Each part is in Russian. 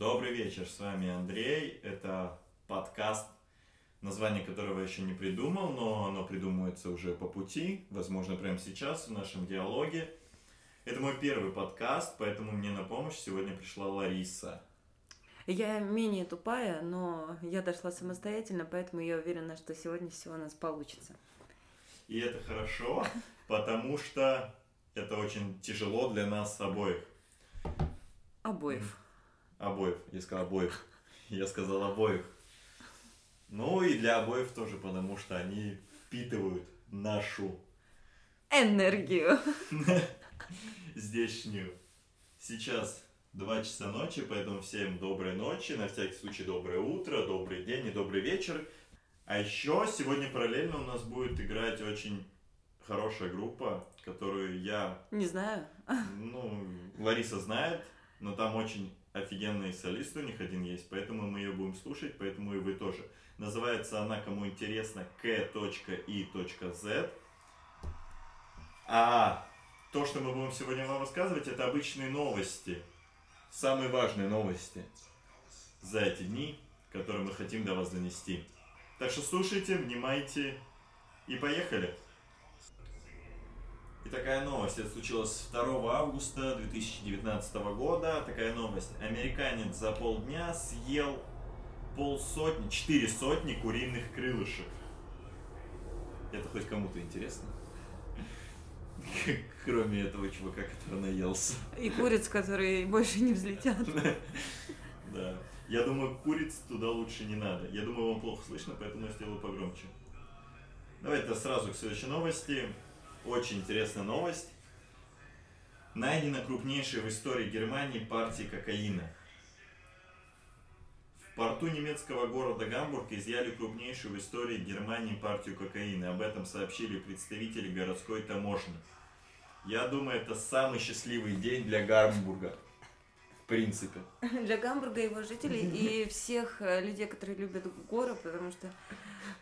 Добрый вечер, с вами Андрей. Это подкаст, название которого я еще не придумал, но оно придумывается уже по пути, возможно, прямо сейчас в нашем диалоге. Это мой первый подкаст, поэтому мне на помощь сегодня пришла Лариса. Я менее тупая, но я дошла самостоятельно, поэтому я уверена, что сегодня все у нас получится. И это хорошо, потому что это очень тяжело для нас обоих. Обоих. Обоих. Я сказал обоих. Я сказал обоих. Ну и для обоих тоже, потому что они впитывают нашу Энергию. здешнюю. Сейчас 2 часа ночи, поэтому всем доброй ночи, на всякий случай доброе утро, добрый день и добрый вечер. А еще сегодня параллельно у нас будет играть очень хорошая группа, которую я, Не знаю. ну, Лариса знает, но там очень офигенный солист у них один есть, поэтому мы ее будем слушать, поэтому и вы тоже. Называется она, кому интересно, k.i.z. А то, что мы будем сегодня вам рассказывать, это обычные новости. Самые важные новости за эти дни, которые мы хотим до вас донести. Так что слушайте, внимайте и поехали. И такая новость, это случилось 2 августа 2019 года. Такая новость. Американец за полдня съел полсотни, четыре сотни куриных крылышек. Это хоть кому-то интересно? Кроме этого чувака, который наелся. И куриц, которые больше не взлетят. Да. Я думаю, куриц туда лучше не надо. Я думаю, вам плохо слышно, поэтому я сделаю погромче. Давайте сразу к следующей новости. Очень интересная новость. Найдена крупнейшая в истории Германии партия кокаина. В порту немецкого города Гамбург изъяли крупнейшую в истории Германии партию кокаина. Об этом сообщили представители городской таможни. Я думаю, это самый счастливый день для Гамбурга. В принципе. Для Гамбурга, его жителей и всех э, людей, которые любят горы, потому что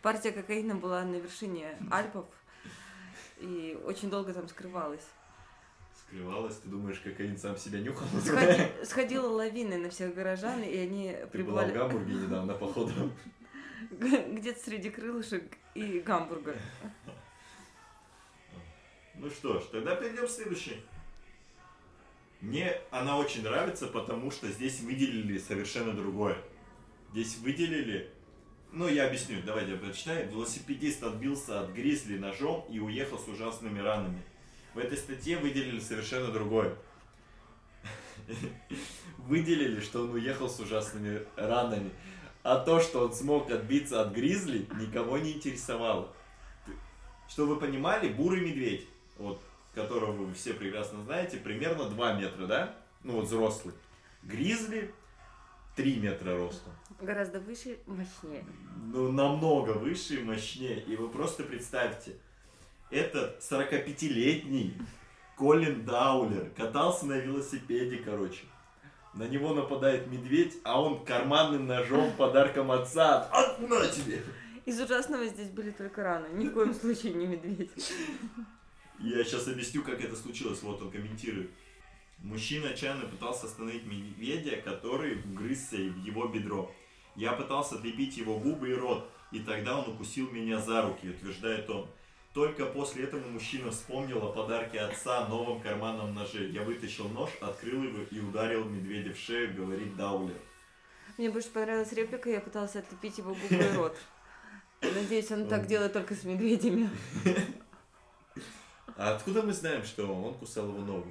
партия кокаина была на вершине Альпов и очень долго там скрывалась. Скрывалась, ты думаешь, кокаин сам себя нюхал? Сходи- сходила лавиной на всех горожан, и они Ты была в Гамбурге недавно, походу. где-то среди крылышек и Гамбурга. Ну что ж, тогда перейдем к следующей. Мне она очень нравится, потому что здесь выделили совершенно другое. Здесь выделили... Ну, я объясню, давайте я прочитаю. Велосипедист отбился от гризли ножом и уехал с ужасными ранами. В этой статье выделили совершенно другое. Выделили, что он уехал с ужасными ранами. А то, что он смог отбиться от гризли, никого не интересовало. Чтобы вы понимали, бурый медведь, вот, которого вы все прекрасно знаете, примерно 2 метра, да? Ну вот взрослый. Гризли 3 метра ростом. Гораздо выше, мощнее. Ну, намного выше и мощнее. И вы просто представьте, этот 45-летний Колин Даулер катался на велосипеде, короче. На него нападает медведь, а он карманным ножом подарком отца. От, на тебе! Из ужасного здесь были только раны. Ни в коем случае не медведь. Я сейчас объясню, как это случилось. Вот он комментирует. Мужчина отчаянно пытался остановить медведя, который вгрызся в его бедро. Я пытался отлепить его губы и рот, и тогда он укусил меня за руки, утверждает он. Только после этого мужчина вспомнил о подарке отца новом карманном ноже. Я вытащил нож, открыл его и ударил медведя в шею, говорит Даулер. Мне больше понравилась реплика, я пыталась отлепить его губы и рот. Надеюсь, он так делает только с медведями. А откуда мы знаем, что он кусал его ногу?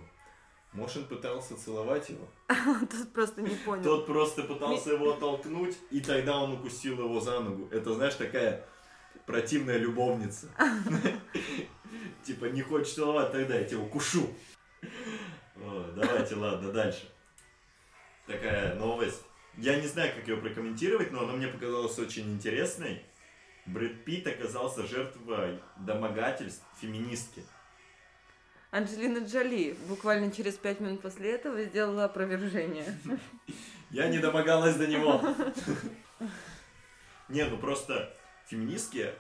Он пытался целовать его? Тот просто не понял. Тот просто пытался его оттолкнуть, и тогда он укусил его за ногу. Это, знаешь, такая противная любовница. Типа, не хочешь целовать, тогда я тебя укушу. Давайте, ладно, дальше. Такая новость. Я не знаю, как ее прокомментировать, но она мне показалась очень интересной. Брэд Питт оказался жертвой домогательств феминистки. Анджелина Джоли буквально через пять минут после этого сделала опровержение. Я не домогалась до него. Не, ну просто феминистки,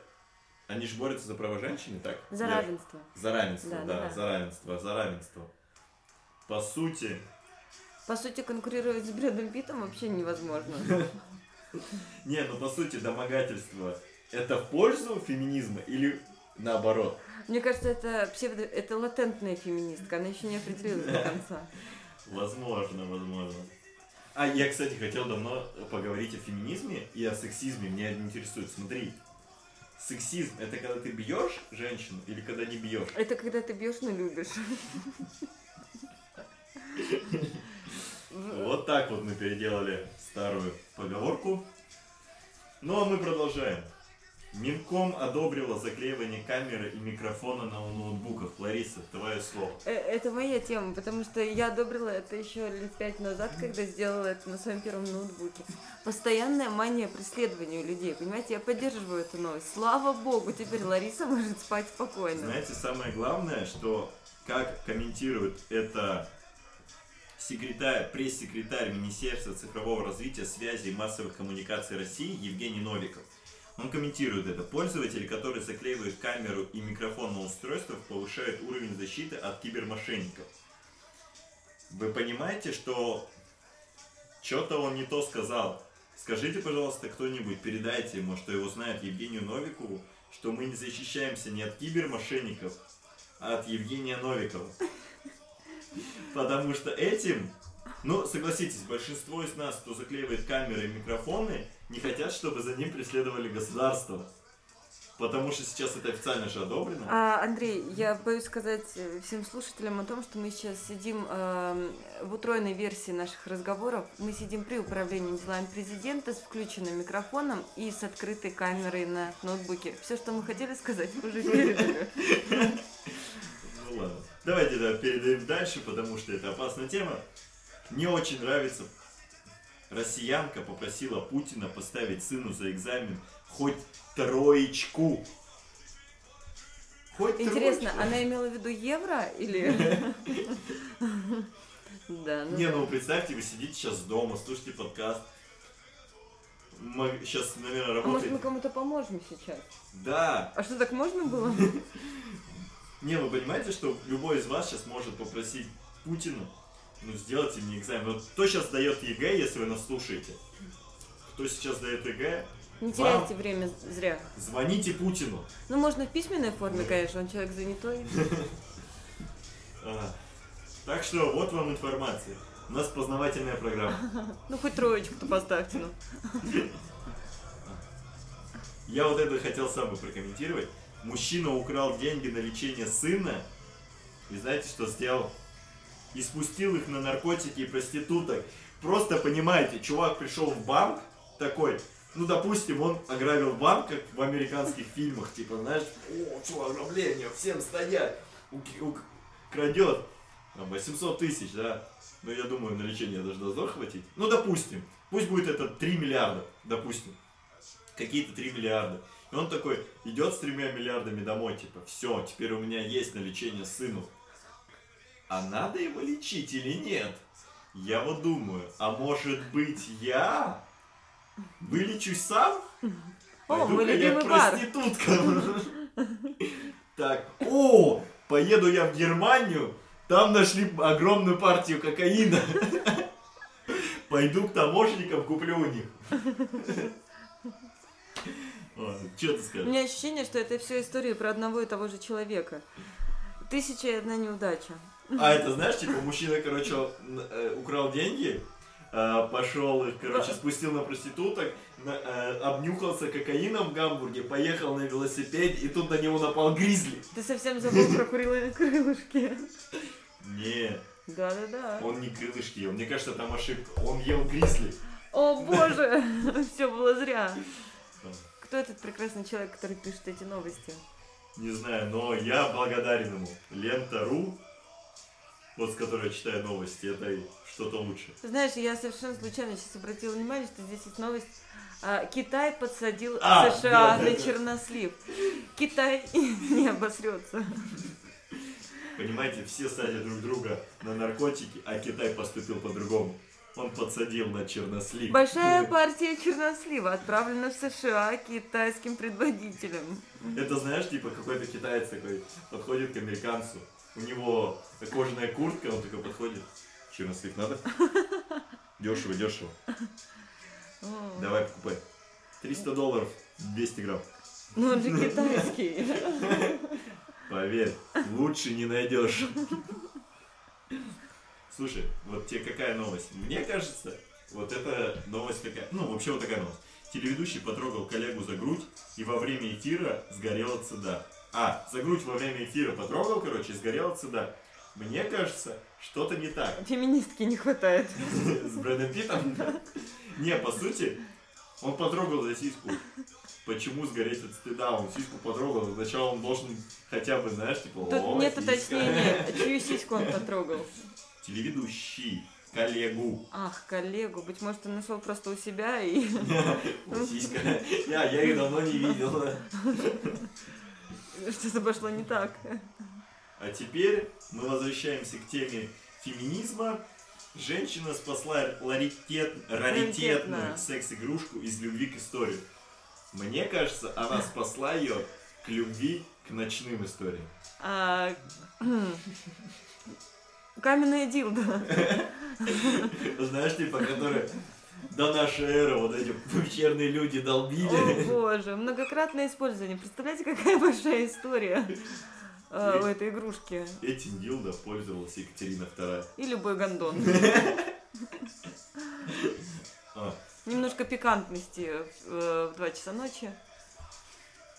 они же борются за права женщины, так? За Я- равенство. За равенство, Да, да, да, за равенство, за равенство. По сути, По сути, конкурировать с Брэдом Питтом вообще невозможно. Не, ну по сути домогательство это в пользу феминизма или наоборот? Мне кажется, это псевдо... это латентная феминистка, она еще не определилась до конца. Возможно, возможно. А я, кстати, хотел давно поговорить о феминизме и о сексизме. Меня это интересует. Смотри, сексизм это когда ты бьешь женщину или когда не бьешь? Это когда ты бьешь, но любишь. Вот так вот мы переделали старую поговорку. Ну а мы продолжаем. Минком одобрила заклеивание камеры и микрофона на ноутбуках. Лариса, твое слово. Э, Это моя тема, потому что я одобрила это еще лет пять назад, когда сделала это на своем первом ноутбуке. Постоянная мания преследования у людей, понимаете? Я поддерживаю эту новость. Слава богу, теперь Лариса может спать спокойно. Знаете, самое главное, что как комментирует это секретарь, пресс-секретарь Министерства цифрового развития, связи и массовых коммуникаций России Евгений Новиков. Он комментирует это. Пользователи, которые заклеивают камеру и микрофон на устройствах, повышают уровень защиты от кибермошенников. Вы понимаете, что что-то он не то сказал. Скажите, пожалуйста, кто-нибудь, передайте ему, что его знает Евгению Новикову, что мы не защищаемся не от кибермошенников, а от Евгения Новикова. Потому что этим, ну, согласитесь, большинство из нас, кто заклеивает камеры и микрофоны, не хотят, чтобы за ним преследовали государство. Потому что сейчас это официально же одобрено. А, Андрей, я боюсь сказать э, всем слушателям о том, что мы сейчас сидим э, в утроенной версии наших разговоров. Мы сидим при управлении делами президента с включенным микрофоном и с открытой камерой на ноутбуке. Все, что мы хотели сказать, уже передали. Ну ладно. Давайте да, передаем дальше, потому что это опасная тема. Мне очень нравится. Россиянка попросила Путина поставить сыну за экзамен хоть троечку. Хоть Интересно, троечку. она имела в виду евро или... Да, ну Не, ну представьте, вы сидите сейчас дома, слушаете подкаст. Мы сейчас, наверное, А может мы кому-то поможем сейчас? Да. А что, так можно было? Не, вы понимаете, что любой из вас сейчас может попросить Путина, ну, сделайте мне экзамен. Вот кто сейчас дает ЕГЭ, если вы нас слушаете? Кто сейчас дает ЕГЭ? Не теряйте время зря. Звоните Путину. Ну, можно в письменной форме, конечно, он человек занятой. Так что вот вам информация. У нас познавательная программа. Ну, хоть троечку-то поставьте, ну. Я вот это хотел сам бы прокомментировать. Мужчина украл деньги на лечение сына. И знаете, что сделал? И спустил их на наркотики и проституток. Просто понимаете, чувак пришел в банк такой, ну, допустим, он ограбил банк, как в американских фильмах, типа, знаешь, о, что, ограбление, всем стоять, крадет, там, 800 тысяч, да, ну, я думаю, на лечение должно захватить. Ну, допустим, пусть будет это 3 миллиарда, допустим, какие-то 3 миллиарда. И он такой идет с тремя миллиардами домой, типа, все, теперь у меня есть на лечение сыну. А надо его лечить или нет? Я вот думаю, а может быть я вылечусь сам? О, мой я бар. проституткам. Так, о, поеду я в Германию, там нашли огромную партию кокаина. Пойду к таможенникам, куплю у них. Что ты У скажешь? меня ощущение, что это все история про одного и того же человека. Тысяча и одна неудача. А это знаешь, типа мужчина, короче, э, украл деньги, э, пошел их, короче, спустил на проституток, на- э, обнюхался кокаином в Гамбурге, поехал на велосипеде, и тут на него напал гризли. Ты совсем забыл про крылышки. Не, Да-да-да. он не крылышки ел, мне кажется, там ошибка, он ел гризли. О боже, все было зря. Кто этот прекрасный человек, который пишет эти новости? Не знаю, но я благодарен ему. Лента.ру, вот с которой читаю новости, это что-то лучше. Знаешь, я совершенно случайно сейчас обратила внимание, что здесь есть новость. А, Китай подсадил А, США да, да, на да. чернослив. Китай не обосрется. Понимаете, все садят друг друга на наркотики, а Китай поступил по-другому. Он подсадил на чернослив. Большая партия чернослива отправлена в США китайским предводителем. Это знаешь, типа какой-то китаец такой подходит к американцу. У него кожаная куртка, он такой подходит. Чернослив надо? Дешево, дешево. Давай покупай. 300 долларов, 200 грамм. Ну, он же китайский. Поверь, лучше не найдешь. Слушай, вот тебе какая новость? Мне кажется, вот эта новость какая... Ну, вообще вот такая новость. Телеведущий потрогал коллегу за грудь и во время эфира сгорел от стыда. А, за грудь во время эфира потрогал, короче, и сгорел от стыда. Мне кажется, что-то не так. Феминистки не хватает. С Брэдом Питтом? Не, по сути, он потрогал за сиську. Почему сгореть от стыда? Он сиську потрогал, сначала он должен хотя бы, знаешь, типа, Тут «О, нет сиська». уточнения, чью сиську он потрогал. Телеведущий, коллегу. Ах, коллегу, быть может, он нашел просто у себя и... Сиська. Я, я их давно не видел. Что-то пошло не так. А теперь мы возвращаемся к теме феминизма. Женщина спасла раритет, раритетную секс-игрушку из любви к истории. Мне кажется, она спасла ее к любви к ночным историям. А, Каменная дилда. Знаешь, типа, которые до нашей эры вот эти пещерные люди О долбили. боже, многократное использование. Представляете, какая большая история а, у этой игрушки. Этим дилдо пользовалась Екатерина II. И любой гондон. А, Немножко пикантности э, в 2 часа ночи.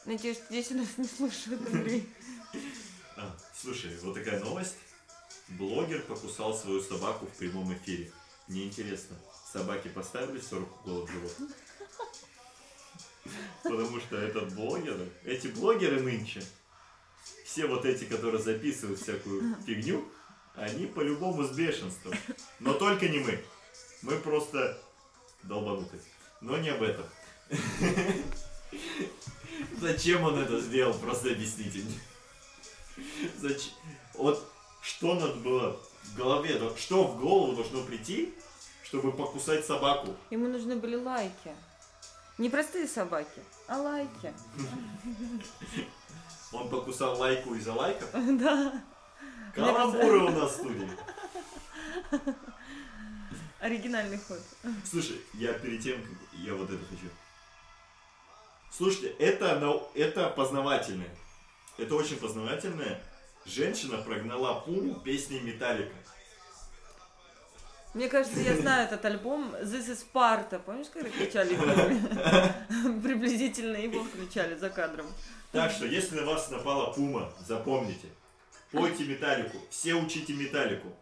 Надеюсь, что здесь у нас не слушают Андрей. а, слушай, вот такая новость. Блогер покусал свою собаку в прямом эфире. Мне интересно, собаки поставили 40 уколов в живот? Потому что этот блогер, эти блогеры нынче, все вот эти, которые записывают всякую фигню, они по-любому с бешенством. Но только не мы. Мы просто долбануты. Но не об этом. Зачем он это сделал? Просто объясните мне. Зачем? Вот что надо было в голове, что в голову должно прийти, чтобы покусать собаку? Ему нужны были лайки. Не простые собаки, а лайки. Он покусал лайку из-за лайков? Да. Каламбуры у нас в студии. Оригинальный ход. Слушай, я перед тем, как я вот это хочу. Слушайте, это, это познавательное. Это очень познавательное. Женщина прогнала пуму песней Металлика. Мне кажется, я знаю этот альбом This is Sparta. Помнишь, когда кричали в фильме? Приблизительно его включали за кадром. Так что, если на вас напала пума, запомните. Пойте металлику. Все учите металлику.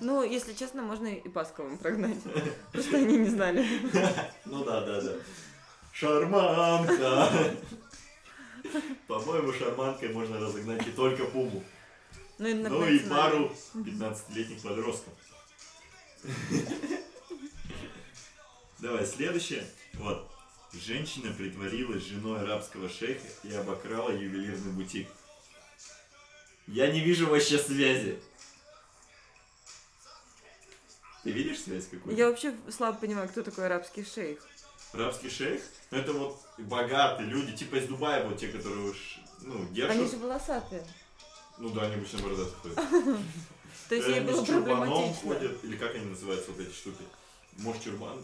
Ну, если честно, можно и Пасковым прогнать. Просто они не знали. Ну да, да, да. Шарманка. По-моему, шарманкой можно разогнать не только пуму, Ну наконец, и знали. пару 15-летних подростков. Давай, следующее. Вот. Женщина притворилась женой арабского шейха и обокрала ювелирный бутик. Я не вижу вообще связи. Ты видишь связь какую-то? Я вообще слабо понимаю, кто такой арабский шейх. Арабский шейх? Ну, это вот богатые люди, типа из Дубая, вот те, которые уж, ну, держат. Они же волосатые. Ну да, они обычно бородатые ходят. То есть Э, ей было с чурбаном проблематично. ходят, или как они называются, вот эти штуки? Может, чурбан?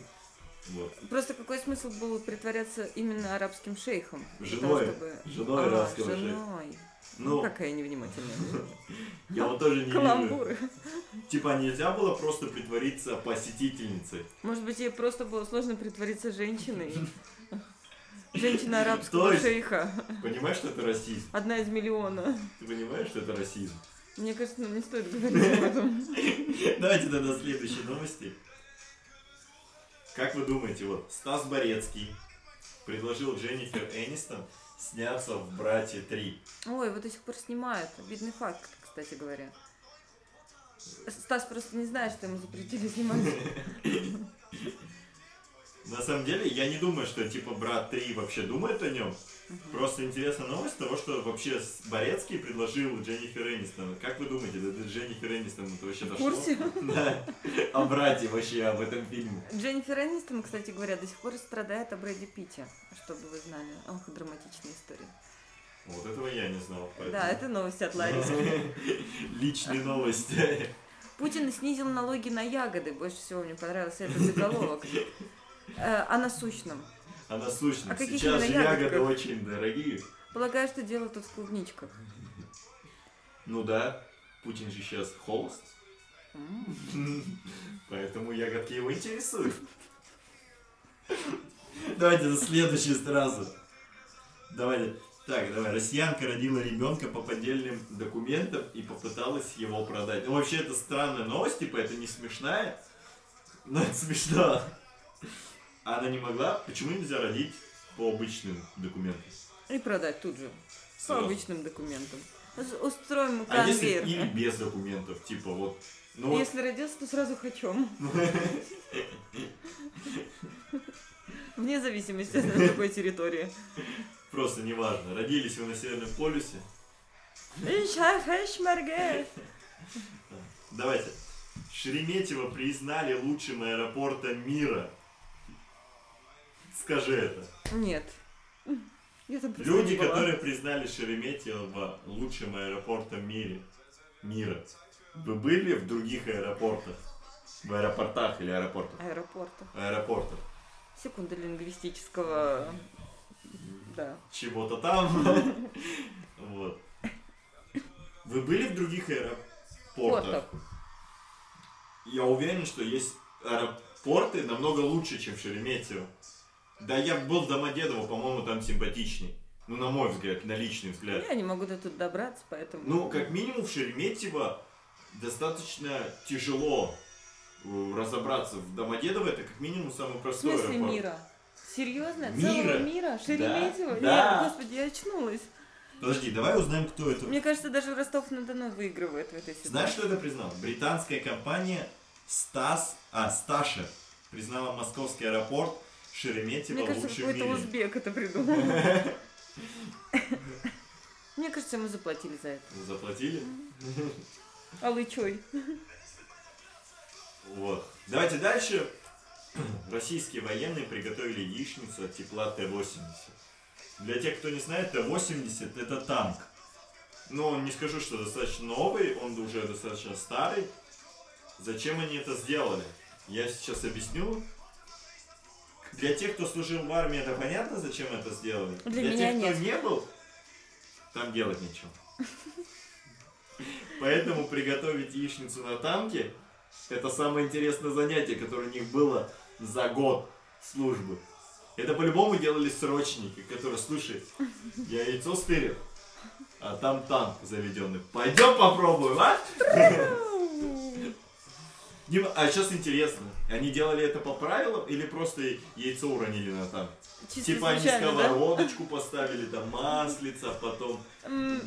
Вот. Просто какой смысл был притворяться именно арабским шейхом? Женой. того, чтобы- Женой А, арабского шейха. женой. Ну, Ну, какая невнимательная. я вот тоже не вижу. Каламбуры. Типа нельзя было просто притвориться посетительницей. Может быть, ей просто было сложно притвориться женщиной. Женщина арабского есть- шейха. Понимаешь, что это расизм? Одна из миллиона. Ты понимаешь, что это расизм? Мне кажется, нам не стоит говорить об этом. Давайте тогда следующие новости. Как вы думаете, вот Стас Борецкий предложил Дженнифер Энистон сняться в «Братья 3». Ой, его до сих пор снимают. Видный факт, кстати говоря. Стас просто не знает, что ему запретили сниматься. На самом деле, я не думаю, что типа «Брат 3» вообще думает о нем. Просто интересная новость того, что вообще Борецкий предложил Дженнифер Энистон. Как вы думаете, это Дженнифер Энистон это вообще В дошло? курсе? Да. О брате вообще, об этом фильме. Дженнифер Энистон, кстати говоря, до сих пор страдает о Брэде Питте, чтобы вы знали. Ох, драматичная история. Вот этого я не знал. поэтому- Да, это новости от Ларисы. Личные новости. Путин снизил налоги на ягоды. Больше всего мне понравился этот заголовок. Э, О насущном. А насущном. Сейчас же ягоды очень дорогие. Полагаю, что дело тут в клубничках. Ну да, Путин же сейчас холост. Поэтому ягодки его интересуют. Давайте за следующий сразу. Давайте. Так, давай. Россиянка родила ребенка по поддельным документам и попыталась его продать. Ну, вообще, это странная новость, типа, это не смешная, но это смешно. Она не могла. Почему нельзя родить по обычным документам? И продать тут же. По Сразу. обычным документам. Устроим А если конвейер. или без документов, типа вот. Ну вот Если родился, то сразу хочем. Вне зависимости от какой территории. просто неважно. Родились вы на Северном полюсе. Давайте. Шереметьево признали лучшим аэропортом мира. Скажи это. Нет. Люди, которые признали Шереметьево лучшим аэропортом мире, мира. Вы были в других аэропортах? В аэропортах или аэропортах? Аэропорта. Аэропортах. Секунда лингвистического... Да. Чего-то там. Вот. Вы были в других аэропортах? Портах. Я уверен, что есть аэропорты намного лучше, чем Шереметьево. Да я был в Домодедово, по-моему, там симпатичней. Ну, на мой взгляд, на личный взгляд. Я не могу до тут добраться, поэтому... Ну, как минимум, в Шереметьево достаточно тяжело э, разобраться. В Домодедово это как минимум самый В простой смысле аэропорт. мира? Серьезно? Мира. Целого мира? Шереметьево? Да. Нет, господи, я очнулась. Подожди, давай узнаем, кто это. Мне кажется, даже Ростов-на-Дону выигрывает в этой ситуации. Знаешь, что это признал? Британская компания Стас, а, Сташа признала московский аэропорт Шереметьево Мне кажется, лучшим в какой-то узбек это придумал. Мне кажется, мы заплатили за это. Заплатили? А лычой? Вот. Давайте дальше. Российские военные приготовили яичницу от тепла Т-80. Для тех, кто не знает, Т-80 это танк. Но не скажу, что достаточно новый, он уже достаточно старый. Зачем они это сделали? Я сейчас объясню. Для тех, кто служил в армии, это понятно, зачем это сделали. Для Для тех, кто нет. не был, там делать нечего. Поэтому приготовить яичницу на танке это самое интересное занятие, которое у них было за год службы. Это по-любому делали срочники, которые, слушай, я яйцо стырил, а там танк заведенный. Пойдем попробуем, а? Не- А сейчас интересно, они делали это по правилам или просто яйцо уронили на танк? Чисто Типа они случайно, да? сковородочку поставили, там маслица, потом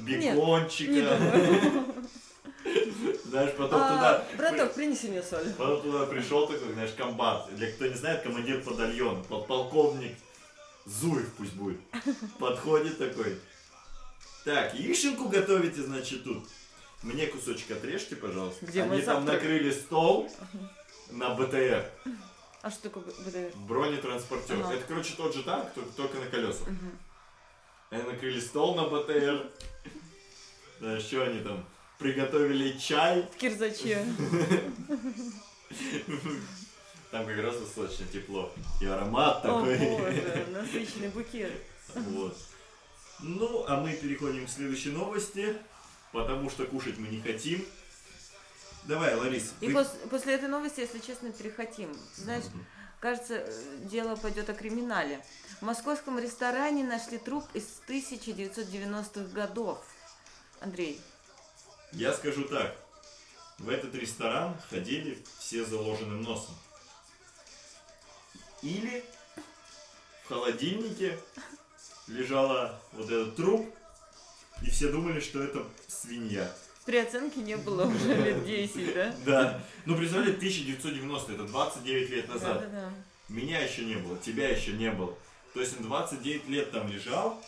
бекончика. Знаешь, потом А, туда... Браток, принеси мне соль. Потом туда пришел такой, знаешь, комбат. Для кто не знает, командир батальона, подполковник Зуев пусть будет. Подходит такой. Так, яишенку готовите, значит, тут. Мне кусочек отрежьте, пожалуйста. Где Они там завтрак? накрыли стол на БТР, А что такое БДР? бронетранспортер. Ага. Это, короче, тот же танк, только- только на колесах. Мгм. Они накрыли стол на БТР. Да, что они там? Приготовили чай. В кирзаче. Там как раз достаточно тепло. И аромат О такой. боже, насыщенный букет. Вот. Ну, а мы переходим к следующей новости, потому что кушать мы не хотим. Давай, Лариса. И вы- пос- после этой новости, если честно, перехотим. Знаешь, Мгм. кажется, э, дело пойдет о криминале. В московском ресторане нашли труп из 1990-х годов. Андрей, Я скажу так. В этот ресторан ходили все заложенным носом. Или в холодильнике лежала вот этот труп, и все думали, что это свинья. при оценке не было уже лет 10, да? Да. Ну, представляете, 1990, это 29 лет назад. Да-да-да. Меня еще не было, тебя еще не было. То есть он 29 лет там лежал.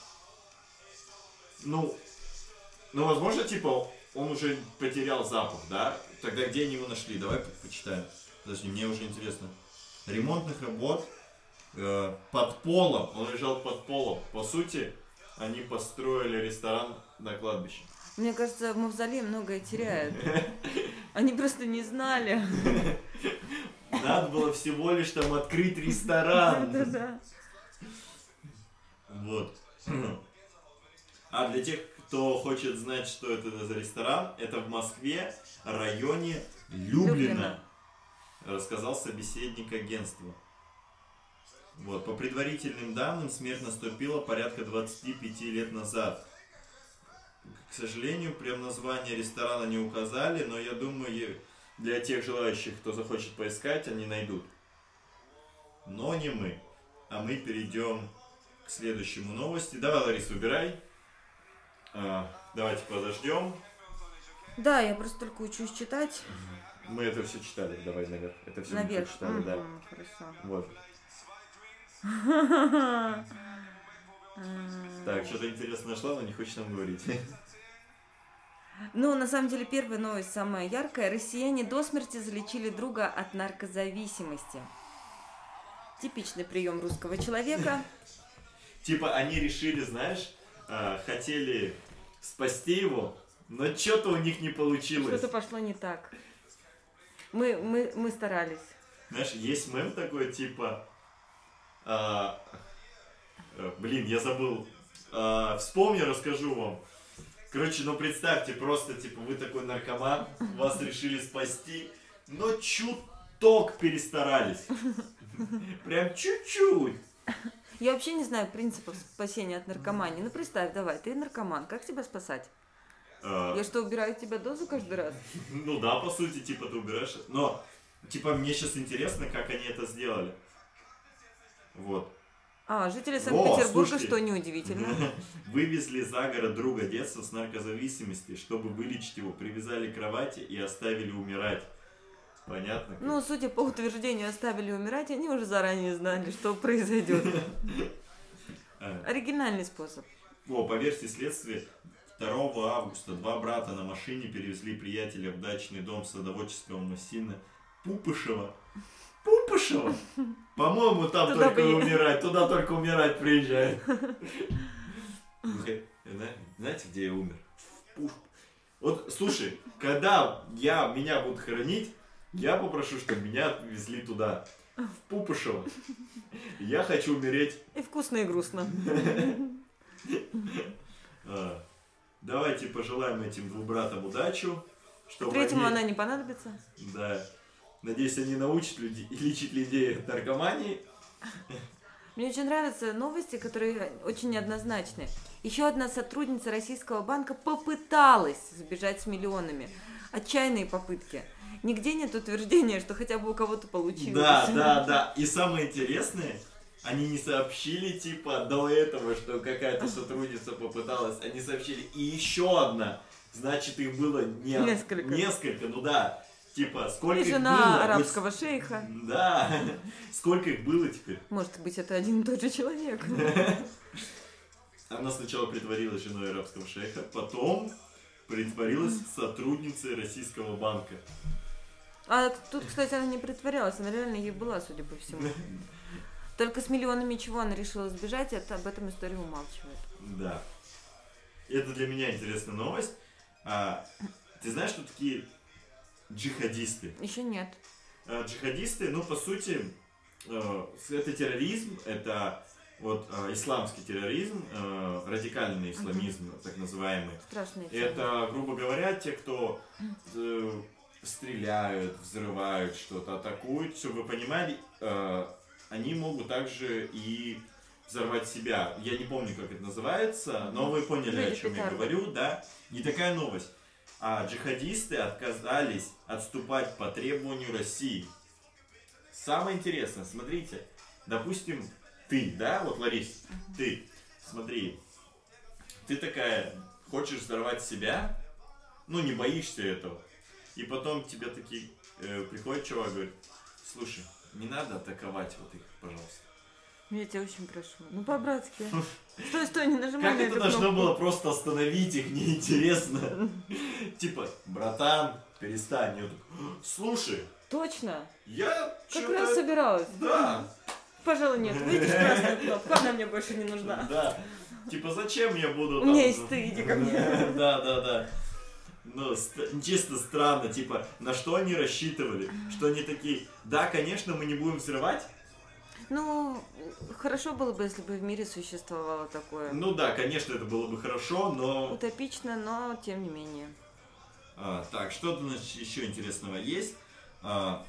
Ну, ну, возможно, типа, он уже потерял запах, да? Тогда где они его нашли? Давай по- почитаем. Подожди, мне уже интересно. Ремонтных работ э, под полом. Он лежал под полом. По сути, они построили ресторан на кладбище. Мне кажется, Мавзолей многое теряет. Они просто не знали. Надо было всего лишь там открыть ресторан. Да-да. Вот. А для тех, кто хочет знать, что это за ресторан, это в Москве, районе Люблина. Рассказал собеседник агентства. Вот, по предварительным данным, смерть наступила порядка 25 лет назад. К сожалению, прям название ресторана не указали, но я думаю, для тех желающих, кто захочет поискать, они найдут. Но не мы. А мы перейдем к следующему новости. Давай, Ларис, убирай. А, давайте подождем. Да, я просто только учусь читать. Мы это все читали. Давай наверх. Это все Наверх. читали, да. Мгм, Хорошо. Вот. Так, что-то интересное нашла, но не хочешь нам говорить. Ну, на самом деле, первая новость самая яркая. Россияне до смерти залечили друга от наркозависимости. Типичный прием русского человека. Типа они решили, знаешь, а, хотели спасти его, но что-то у них не получилось. Что-то пошло не так. Мы, мы, мы старались. Знаешь, есть мем такой, типа... а, блин, я забыл. А, вспомню, расскажу вам. Короче, ну представьте, просто, типа, вы такой наркоман, вас решили спасти, но чуток перестарались. Прям чуть-чуть. Я вообще не знаю принципов спасения от наркомании. Ну, представь, давай, ты наркоман, как тебя спасать? А, Я что, убираю тебе дозу каждый раз? Ну да, по сути, типа, ты убираешь. Но, типа, мне сейчас интересно, как они это сделали. Вот. А, жители Санкт-Петербурга, что неудивительно. Вывезли за город друга детства с наркозависимости, чтобы вылечить его, привязали к кровати и оставили умирать. Понятно? Ну, судя по утверждению, оставили умирать, они уже заранее знали, что произойдет. А, Оригинальный способ. О, по версии следствия, 2 августа два брата на машине перевезли приятеля в дачный дом садоводческого масина Пупышева. Пупышева? По-моему, там Туда только бы умирать, туда только умирать приезжает. Знаете, где я умер? В Вот, слушай, когда я, меня будут хоронить, я попрошу, чтобы меня отвезли туда, в Пупышево. Я хочу умереть И вкусно, и грустно. А, Давайте пожелаем этим двум братам удачу. Чтобы Третьему они- она не понадобится. Да. Надеюсь, они научат людей, лечить людей от наркомании. Мне очень нравятся новости, которые очень неоднозначны. Еще одна сотрудница российского банка попыталась сбежать с миллионами. Отчаянные попытки. Нигде нет утверждения, что хотя бы у кого-то получилось. Да, да, да. И самое интересное, они не сообщили, типа, до этого, что какая-то сотрудница попыталась. Они сообщили, и еще одна. Значит, их было не... Несколько. Несколько, ну да. Типа, сколько И их жена было? арабского шейха. Да. Сколько их было теперь? Может быть, это один и тот же человек. Она сначала притворилась женой арабского шейха, потом притворилась сотрудницей российского банка. А тут, кстати, она не притворялась, она реально ей была, судя по всему. Только с миллионами чего она решила сбежать, это об этом история умалчивает. Да. Это для меня интересная новость. А, ты знаешь, что такие джихадисты? Еще нет. А, джихадисты, ну, по сути, э, это терроризм, это вот э, исламский терроризм, э, радикальный исламизм, так называемый. Страшная тема. Это, грубо говоря, те, кто э, стреляют, взрывают что-то, атакуют, чтобы вы понимали, э, они могут также и взорвать себя. Я не помню, как это называется, но вы поняли, о Люди чем я петарды. говорю, да? Не такая новость. А джихадисты отказались отступать по требованию России. Самое интересное, смотрите, допустим, ты, да, вот, Ларис, ты, смотри, ты такая, хочешь взорвать себя, ну, не боишься этого, и потом тебе такие, э, приходит чувак, говорит, слушай, не надо атаковать вот их, пожалуйста. Я тебя очень прошу. Ну, по-братски. Стой, стой, не нажимай Как на это должно кнопку. было просто остановить их, неинтересно. Типа, братан, перестань. Я Слушай, Точно. я Как раз собиралась. Да, Пожалуй, нет. Видишь красную кнопку, она мне больше не нужна. да. Типа, зачем я буду У меня есть ты, иди ко мне. Да, да, да. Ну, ст- чисто странно, типа, на что они рассчитывали? Что они такие, да, конечно, мы не будем взрывать. Ну, хорошо было бы, если бы в мире существовало такое. Ну да, конечно, это было бы хорошо, но... Утопично, но тем не менее. А, так, что у нас еще интересного есть? А,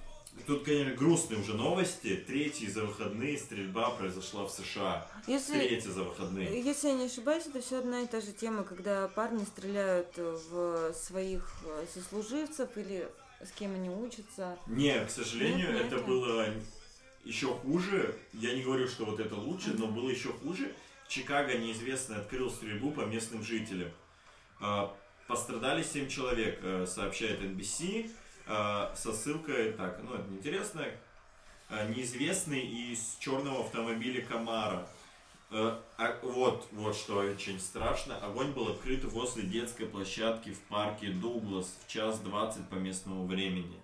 тут, конечно, грустные уже новости. Третья за выходные стрельба произошла в США. Если, Третья за выходные. если я не ошибаюсь, это все одна и та же тема, когда парни стреляют в своих э, сослуживцев или с кем они учатся. Не, к сожалению, Нет, это нет. было еще хуже. Я не говорю, что вот это лучше, но было еще хуже. Чикаго неизвестный открыл стрельбу по местным жителям. А, Пострадали 7 человек, э, сообщает NBC, а, со ссылкой, так, ну это неинтересно, А, неизвестный из черного автомобиля Камара. Э, а вот, вот что очень страшно. Огонь был открыт возле детской площадки в парке Дуглас в час 20 по местному времени.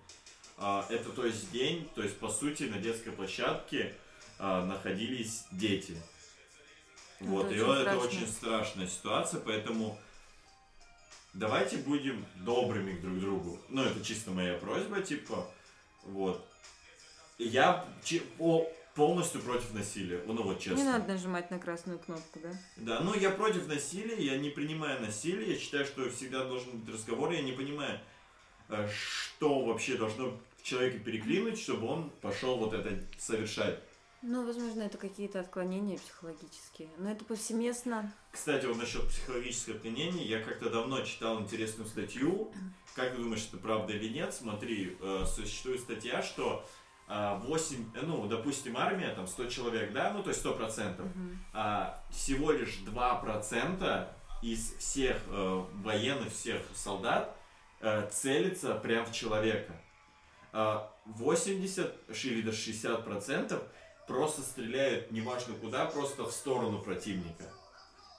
А, это то есть день, то есть по сути на детской площадке а, находились дети. Это Вот, и очень это страшно. очень страшная ситуация, поэтому давайте будем добрыми друг к другу. Ну, это чисто моя просьба, типа, вот. Я по- полностью против насилия, ну вот честно. Не надо нажимать на красную кнопку, да? Да, ну я против насилия, я не принимаю насилие, я считаю, что всегда должен быть разговор, я не понимаю, э, что вообще должно в человеке переклинуть, чтобы он пошел вот это совершать. Ну, возможно, это какие-то отклонения психологические. Но это повсеместно. Кстати, вот насчет психологического отклонения, я как-то давно читал интересную статью, как ты думаешь, это правда или нет, смотри, э, существует статья, что а, 8, э, ну, допустим, армия, там 100 человек, да, ну, то есть 100%, Мгм. а, всего лишь 2% из всех э, военных, всех солдат э, целится прям в человека. А 80 или даже 60% просто стреляют неважно куда, просто в сторону противника.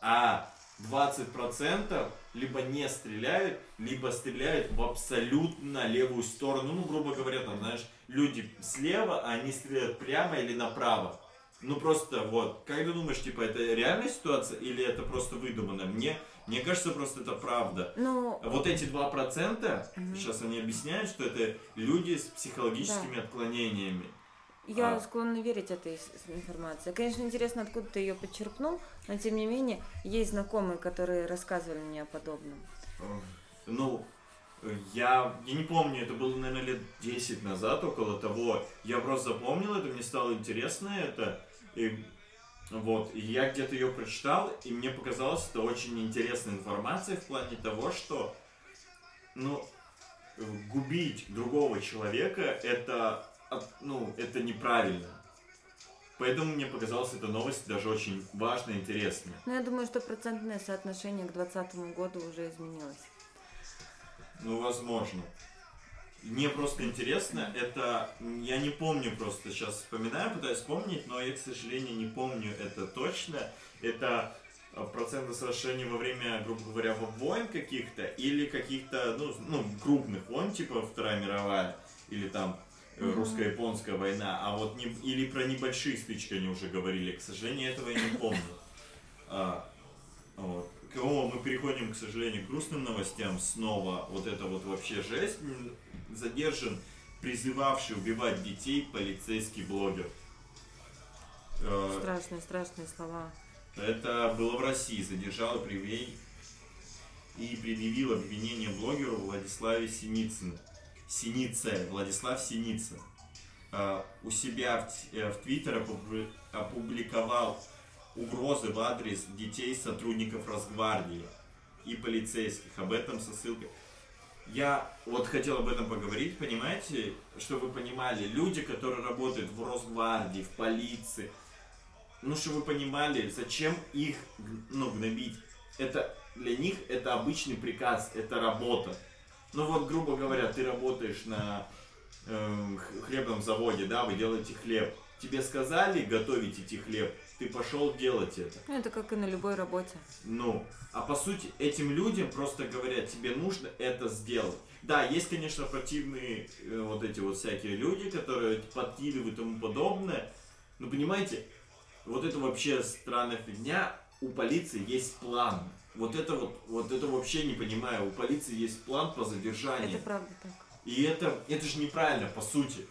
А 20% либо не стреляют, либо стреляют в абсолютно левую сторону. Ну, грубо говоря, там, знаешь, люди слева, а они стреляют прямо или направо. Ну просто вот, как ты думаешь, типа, это реальная ситуация или это просто выдумано? Мне, мне кажется, просто это правда. Ну, Вот эти 2%, Мгм. сейчас они объясняют, что это люди с психологическими отклонениями. я а- склонна верить этой информации. Конечно, интересно, откуда ты ее подчерпнул, но тем не менее, есть знакомые, которые рассказывали мне о подобном. Ну, я, я не помню, это было, наверное, лет 10 назад, около того. Я просто запомнил это, мне стало интересно это. И вот, и я где-то ее прочитал, и мне показалось, это очень интересная информация в плане того, что, ну, губить другого человека, это, от- ну, это неправильно. Поэтому мне показалась эта новость даже очень важной и интересной. Но я думаю, что процентное соотношение к 2020 году уже изменилось. Ну, возможно. Мне просто интересно, это... Я не помню просто, сейчас вспоминаю, пытаюсь вспомнить, но я, к сожалению, не помню это точно. Это э, процентное соотношение во время, грубо говоря, во- войн каких-то или каких-то, ну, ну, крупных войн, типа Вторая мировая или там э, русско-японская война, а вот не, или про небольшие стычки они уже говорили. К сожалению, этого я не помню. А, вот. О, мы переходим, к сожалению, к грустным новостям снова. Вот это вот вообще жесть. Задержан призывавший убивать детей полицейский блогер. Э, Страшные, страшные слова. Это было в России. Задержал и привел и предъявил обвинение блогеру Владиславе Синицыну. Синице, Владислав Синица. Э, У себя в, э, в Твиттер опубли- опубликовал угрозы в адрес детей сотрудников Росгвардии и полицейских. Об этом со ссылкой. Я вот хотел об этом поговорить, понимаете, чтобы вы понимали, люди, которые работают в Росгвардии, в полиции, ну, чтобы вы понимали, зачем их, ну, гнобить. Это, для них это обычный приказ, это работа. Ну, вот, грубо говоря, ты работаешь на х- хлебном заводе, да, вы делаете хлеб. Тебе сказали готовить эти хлеб, ты пошел делать это. Ну, это как и на любой работе. Ну, а по сути, этим людям просто говорят, тебе нужно это сделать. Да, есть, конечно, противные э, вот эти вот всякие люди, которые подкидывают и тому подобное. Но понимаете, вот это вообще странная фигня. у полиции есть план. Вот это вот, вот это вообще не понимаю. У полиции есть план по задержанию. Это правда так. И это, это же неправильно, по сути.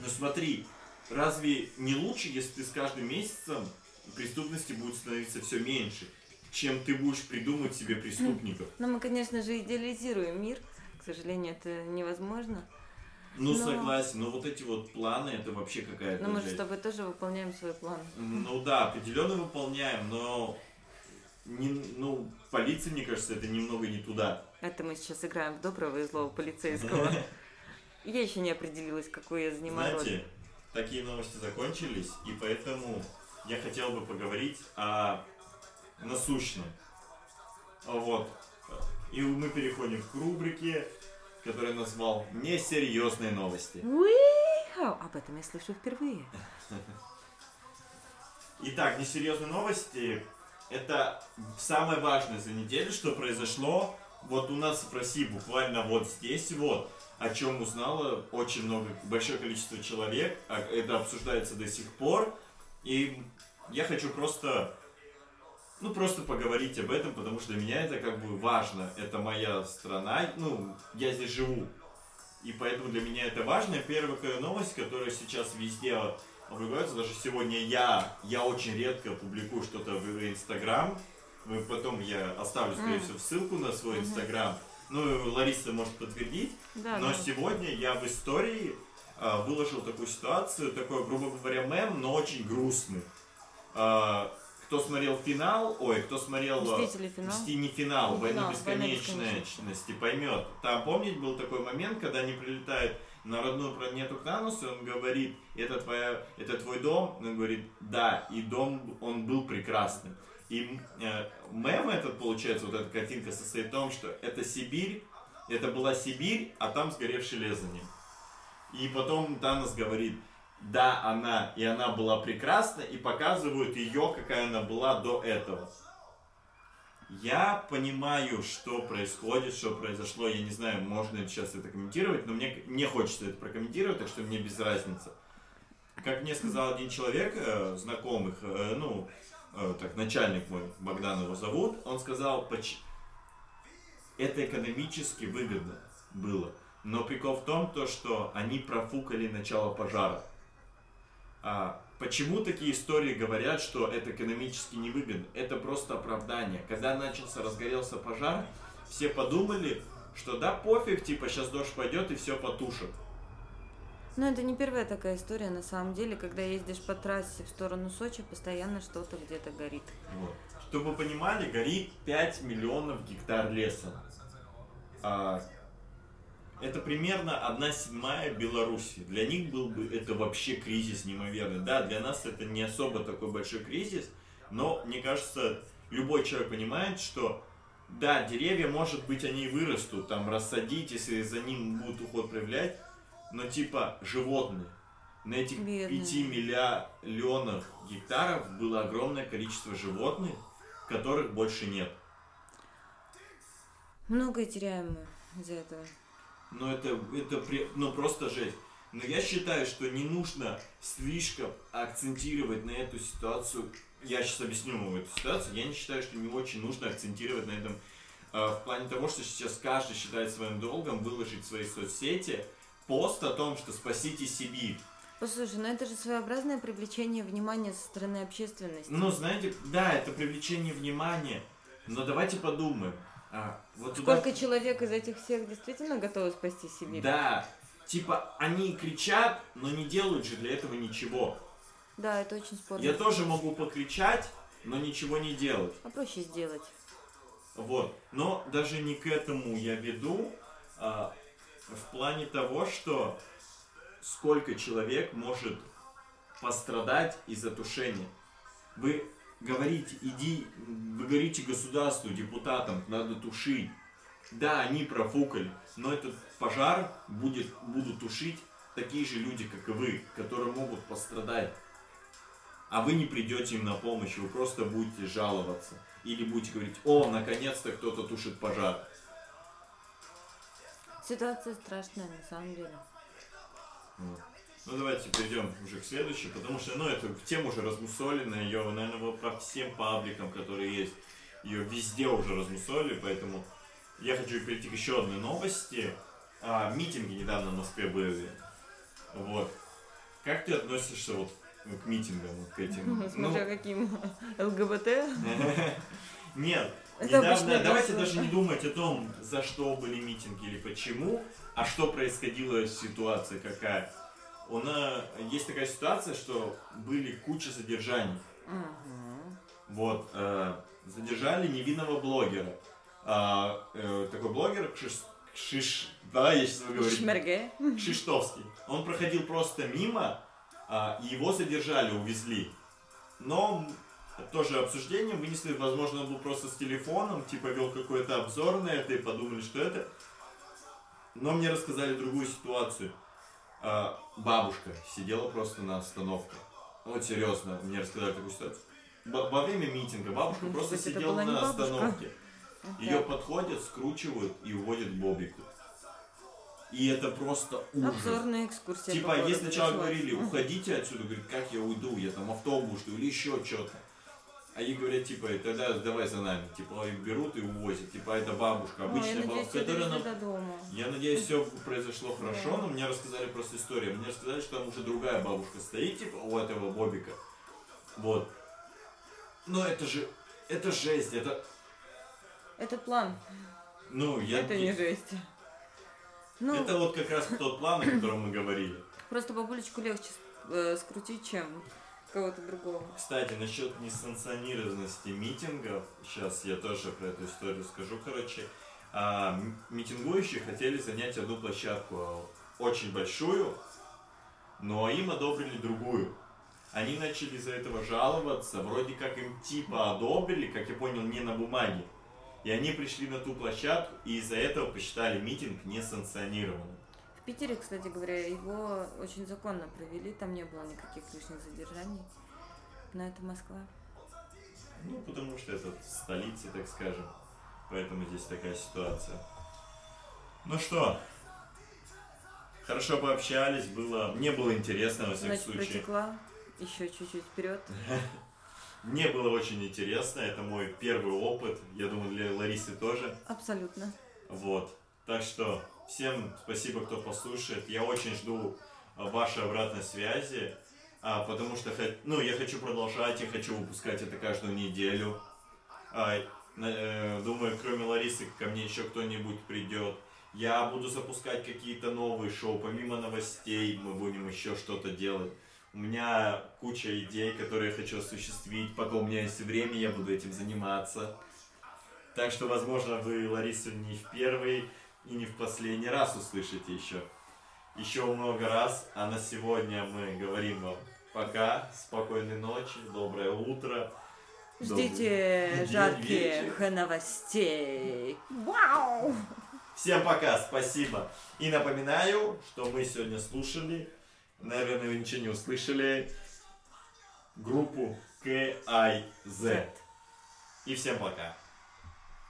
Ну смотри, разве не лучше, если ты с каждым месяцем преступности будет становиться все меньше, чем ты будешь придумать себе преступников? Ну, мы, конечно же, идеализируем мир. К сожалению, это невозможно. Ну, Но- согласен, но вот эти вот планы, это вообще какая-то... Но мы же с тобой тоже выполняем свой план. Ну да, определенно выполняем, но не, ну, полиция, мне кажется, это немного не туда. Это мы сейчас играем в доброго и злого полицейского. Я еще не определилась, какую я занимаю роль. Такие новости закончились, и поэтому я хотел бы поговорить о насущном. Вот. И мы переходим к рубрике, которую я назвал «Несерьезные новости». Уи-хау! Об этом я слышу впервые. Итак, несерьезные новости. Это самое важное за неделю, что произошло вот у нас в России, буквально вот здесь вот, о чем узнало очень много, большое количество человек, а это обсуждается до сих пор, и я хочу просто, ну просто поговорить об этом, потому что для меня это как бы важно, это моя страна, ну, я здесь живу, и поэтому для меня это важно. Первая новость, которая сейчас везде опубликуется, даже сегодня я, я очень редко публикую что-то в Инстаграм. Вы потом я оставлю, скорее М. всего, ссылку на свой Мгм. Инстаграм. Ну, Лариса может подтвердить. Да, Но да. сегодня я в истории а, выложил такую ситуацию, такой, грубо говоря, мем, но очень грустный. А, кто смотрел финал, ой, кто смотрел... а, Мстители финал. Не финал, Не война финал, «Война бесконечности поймет. Там, помните, был такой момент, когда они прилетают на родную планету Кранус, и он говорит, это, твоя, это твой дом? Он говорит, да, и дом, он был прекрасным. И э, мем этот, получается, вот эта картинка состоит в том, что это Сибирь, это была Сибирь, а там сгоревший Лезанин. И потом Танос говорит, да, она, и она была прекрасна, и показывают ее, какая она была до этого. Я понимаю, что происходит, что произошло. Я не знаю, можно ли сейчас это комментировать, но мне не хочется это прокомментировать, так что мне без разницы. Как мне сказал один человек, э, знакомых, э, ну, э, так, начальник мой, Богдан его зовут, он сказал, «Поч- это экономически выгодно было. Но прикол в том, то, что они профукали начало пожара. А почему такие истории говорят, что это экономически невыгодно? Это просто оправдание. Когда начался, разгорелся пожар, все подумали, что да пофиг, типа сейчас дождь пойдет и все потушит. Но это не первая такая история, на самом деле, когда ездишь по трассе в сторону Сочи, постоянно что-то где-то горит. Вот. Чтобы вы понимали, горит 5 миллионов гектар леса. А, это примерно одна седьмая Беларуси. Для них был бы это вообще кризис неимоверный. Да, для нас это не особо такой большой кризис, но мне кажется, любой человек понимает, что да, деревья, может быть, они вырастут, там рассадить, если за ним будут уход проявлять, но типа животные. На этих Бедные. 5 миллионах гектаров было огромное количество животных, которых больше нет. Многое теряем мы из-за этого. Но это, это ну, просто жесть. Но я считаю, что не нужно слишком акцентировать на эту ситуацию. Я сейчас объясню вам эту ситуацию. Я не считаю, что не очень нужно акцентировать на этом э, в плане того, что сейчас каждый считает своим долгом выложить в свои соцсети пост о том, что спасите Сибирь. Послушай, ну это же своеобразное привлечение внимания со стороны общественности. Ну, знаете, да, это привлечение внимания, но давайте подумаем. А, вот туда- Сколько человек из этих всех действительно готовы спасти Сибирь? Да, типа они кричат, но не делают же для этого ничего. Да, это очень спорно. Я тоже могу покричать, но ничего не делать. А проще сделать. Вот. Но даже не к этому я веду, а, в плане того, что сколько человек может пострадать из-за тушения. Вы говорите, иди, вы говорите государству, депутатам, надо тушить. Да, они профукали, но этот пожар будет, будут тушить такие же люди, как и вы, которые могут пострадать. А вы не придете им на помощь, вы просто будете жаловаться. Или будете говорить, о, наконец-то кто-то тушит пожар. Ситуация страшная, на самом деле. Вот. Ну давайте перейдем уже к следующей, потому что, ну, эта тема уже размусолена, ее, наверное, по всем пабликам, которые есть, ее везде уже размусолили, поэтому я хочу перейти к еще одной новости. А, митинги недавно в Москве были. Вот. Как ты относишься вот к митингам, вот к этим? Смотря каким ЛГБТ. Нет, Это недавно, давайте даже не думать о том, за что были митинги или почему, а что происходило, ситуация какая. У нас есть такая ситуация, что были куча задержаний. Мгм. Вот, э, задержали невинного блогера. А, э, такой блогер Кшиш, Кшиш, да, я сейчас говорю. Шмерге. Кшиштовский. Он проходил просто мимо, и его задержали, увезли. Но тоже обсуждение вынесли, возможно, он был просто с телефоном, типа вел какой-то обзор на это и подумали, что это. Но мне рассказали другую ситуацию. А, бабушка сидела просто на остановке. Вот серьезно, мне рассказали такую ситуацию. Во время митинга бабушка Может просто сидела на остановке. Ее подходят, скручивают и уводят к Бобику. И это просто ужас. Обзорная экскурсия. Типа, сначала началась. говорили, уходите отсюда, говорит, как я уйду, я там автобус жду или еще что-то. Ей говорят, типа, тогда давай за нами. Типа, и берут и увозят. Типа, это бабушка, Ой, я обычная надеюсь, бабушка, которая нам... Я надеюсь, все произошло хорошо, но мне рассказали просто историю. Мне рассказали, что там уже другая бабушка стоит, типа, у этого Бобика. Вот. Но это же, это жесть, это, Это план. ну, я... Это не жесть. Ну, Это вот как раз тот план, о котором мы говорили. просто бабулечку легче э, скрутить, чем кого-то другого. Кстати, насчет несанкционированности митингов, сейчас я тоже про эту историю скажу, короче. А, митингующие хотели занять одну площадку, а, очень большую, но им одобрили другую. Они начали из-за этого жаловаться, вроде как им типа одобрили, как я понял, не на бумаге. И они пришли на ту площадку, и из-за этого посчитали митинг несанкционированным. В Питере, кстати говоря, его очень законно провели, там не было никаких лишних задержаний. Но это Москва. Ну, потому что это столица, так скажем. Поэтому здесь такая ситуация. Ну что, хорошо пообщались, было, мне было интересно, во всяком Значит, случае. протекла еще чуть-чуть вперед. Мне было очень интересно, это мой первый опыт, я думаю, для Ларисы тоже. Абсолютно. Вот. Так что всем спасибо, кто послушает. Я очень жду а, вашей обратной связи, а, потому что ну, я хочу продолжать, я хочу выпускать это каждую неделю. А, э, думаю, кроме Ларисы, ко мне еще кто-нибудь придет. Я буду запускать какие-то новые шоу, помимо новостей мы будем еще что-то делать. У меня куча идей, которые я хочу осуществить. Пока у меня есть время, я буду этим заниматься. Так что, возможно, вы Ларису не в первый и не в последний раз услышите еще. Еще много раз. А на сегодня мы говорим вам пока, спокойной ночи, доброе утро. Ждите День, жарких вечер. новостей. Вау! Всем пока, спасибо. И напоминаю, что мы сегодня слушали, наверное, вы ничего не услышали, группу KIZ. И всем пока.